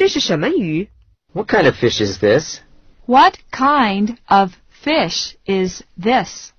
这是什么鱼？What kind of fish is this? What kind of fish is this?